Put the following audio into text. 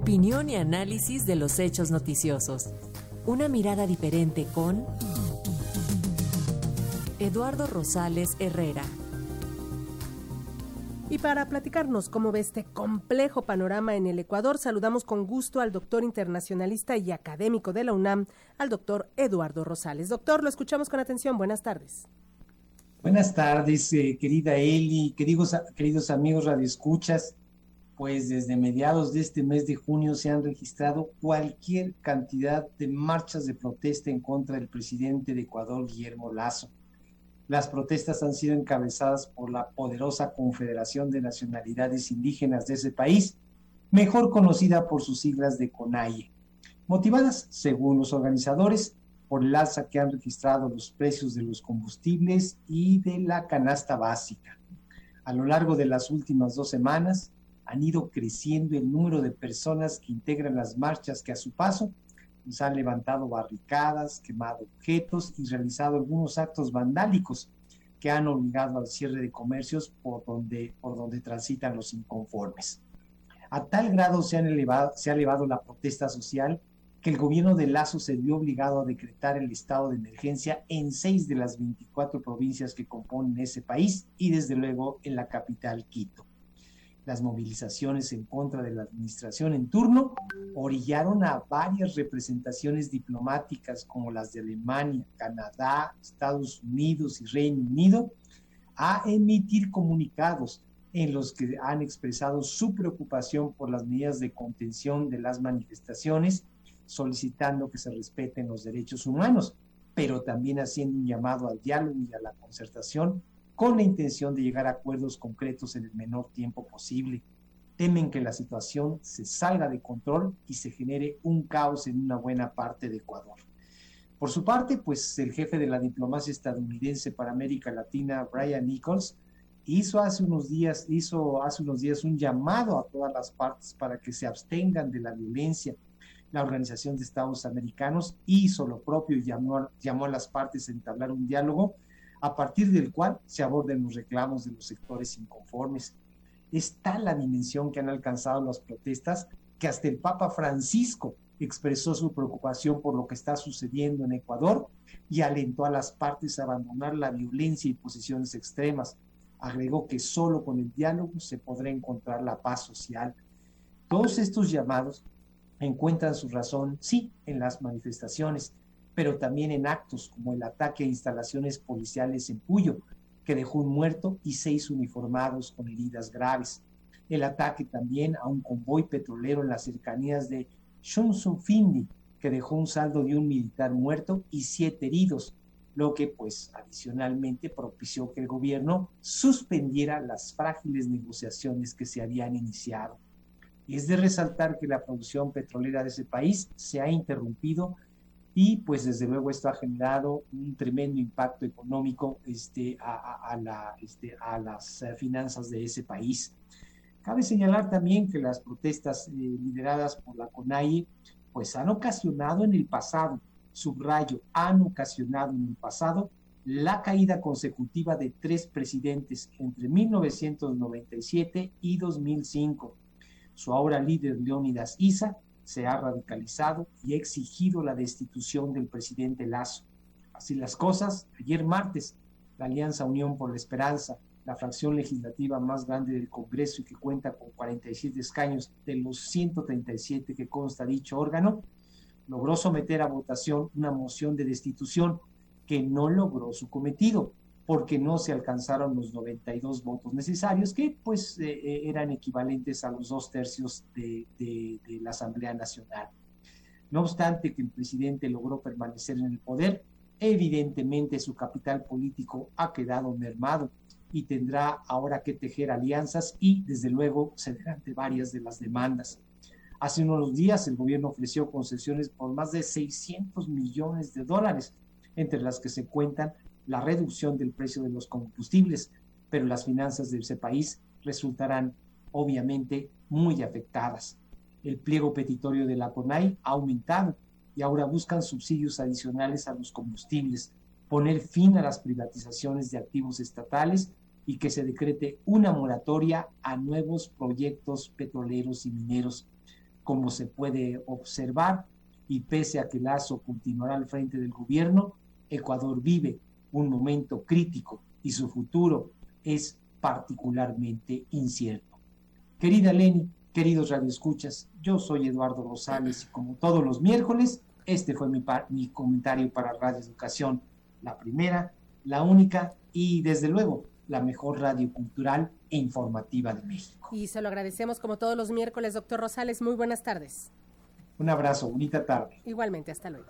Opinión y análisis de los hechos noticiosos. Una mirada diferente con Eduardo Rosales Herrera. Y para platicarnos cómo ve este complejo panorama en el Ecuador, saludamos con gusto al doctor internacionalista y académico de la UNAM, al doctor Eduardo Rosales. Doctor, lo escuchamos con atención. Buenas tardes. Buenas tardes, eh, querida Eli, queridos, queridos amigos radioescuchas. Pues desde mediados de este mes de junio se han registrado cualquier cantidad de marchas de protesta en contra del presidente de Ecuador, Guillermo Lazo las protestas han sido encabezadas por la poderosa Confederación de Nacionalidades Indígenas de ese país, mejor conocida por sus siglas de CONAIE, motivadas, según los organizadores, por el alza que han registrado los precios de los combustibles y de la canasta básica. A lo largo de las últimas dos semanas han ido creciendo el número de personas que integran las marchas que a su paso se han levantado barricadas, quemado objetos y realizado algunos actos vandálicos que han obligado al cierre de comercios por donde, por donde transitan los inconformes. A tal grado se, han elevado, se ha elevado la protesta social que el gobierno de Lazo se vio obligado a decretar el estado de emergencia en seis de las 24 provincias que componen ese país y desde luego en la capital Quito las movilizaciones en contra de la administración en turno orillaron a varias representaciones diplomáticas como las de Alemania, Canadá, Estados Unidos y Reino Unido a emitir comunicados en los que han expresado su preocupación por las medidas de contención de las manifestaciones, solicitando que se respeten los derechos humanos, pero también haciendo un llamado al diálogo y a la concertación con la intención de llegar a acuerdos concretos en el menor tiempo posible. Temen que la situación se salga de control y se genere un caos en una buena parte de Ecuador. Por su parte, pues el jefe de la diplomacia estadounidense para América Latina, Brian Nichols, hizo hace unos días, hizo hace unos días un llamado a todas las partes para que se abstengan de la violencia. La Organización de Estados Americanos hizo lo propio y llamó, llamó a las partes a entablar un diálogo a partir del cual se aborden los reclamos de los sectores inconformes. Es tal la dimensión que han alcanzado las protestas que hasta el Papa Francisco expresó su preocupación por lo que está sucediendo en Ecuador y alentó a las partes a abandonar la violencia y posiciones extremas. Agregó que solo con el diálogo se podrá encontrar la paz social. Todos estos llamados encuentran su razón, sí, en las manifestaciones, pero también en actos como el ataque a instalaciones policiales en Puyo, que dejó un muerto y seis uniformados con heridas graves. El ataque también a un convoy petrolero en las cercanías de Findi, que dejó un saldo de un militar muerto y siete heridos, lo que pues adicionalmente propició que el gobierno suspendiera las frágiles negociaciones que se habían iniciado. Es de resaltar que la producción petrolera de ese país se ha interrumpido y pues desde luego esto ha generado un tremendo impacto económico este, a, la, este, a las eh, finanzas de ese país. Cabe señalar también que las protestas eh, lideradas por la CONAIE pues han ocasionado en el pasado, subrayo, han ocasionado en el pasado la caída consecutiva de tres presidentes entre 1997 y 2005. Su ahora líder Leónidas Isa se ha radicalizado y ha exigido la destitución del presidente Lazo. Así las cosas, ayer martes, la Alianza Unión por la Esperanza, la fracción legislativa más grande del Congreso y que cuenta con 47 escaños de los 137 que consta dicho órgano, logró someter a votación una moción de destitución que no logró su cometido porque no se alcanzaron los 92 votos necesarios, que pues eh, eh, eran equivalentes a los dos tercios de, la Asamblea Nacional. No obstante que el presidente logró permanecer en el poder, evidentemente su capital político ha quedado mermado y tendrá ahora que tejer alianzas y, desde luego, ceder ante varias de las demandas. Hace unos días el gobierno ofreció concesiones por más de 600 millones de dólares, entre las que se cuentan la reducción del precio de los combustibles, pero las finanzas de ese país resultarán obviamente muy afectadas. El pliego petitorio de la CONAI ha aumentado y ahora buscan subsidios adicionales a los combustibles, poner fin a las privatizaciones de activos estatales y que se decrete una moratoria a nuevos proyectos petroleros y mineros. como se puede observar, y pese a que Lazo continuará al frente del gobierno, Ecuador vive un momento crítico y su futuro es particularmente incierto. Querida Leni, queridos radioescuchas, yo soy Eduardo Rosales y como todos los miércoles, este fue mi, mi comentario para Radio Educación, la primera, la única y desde luego la mejor radio cultural e informativa de México. Y se lo agradecemos como todos los miércoles, doctor Rosales. Muy buenas tardes. Un abrazo, bonita tarde. Igualmente, hasta luego.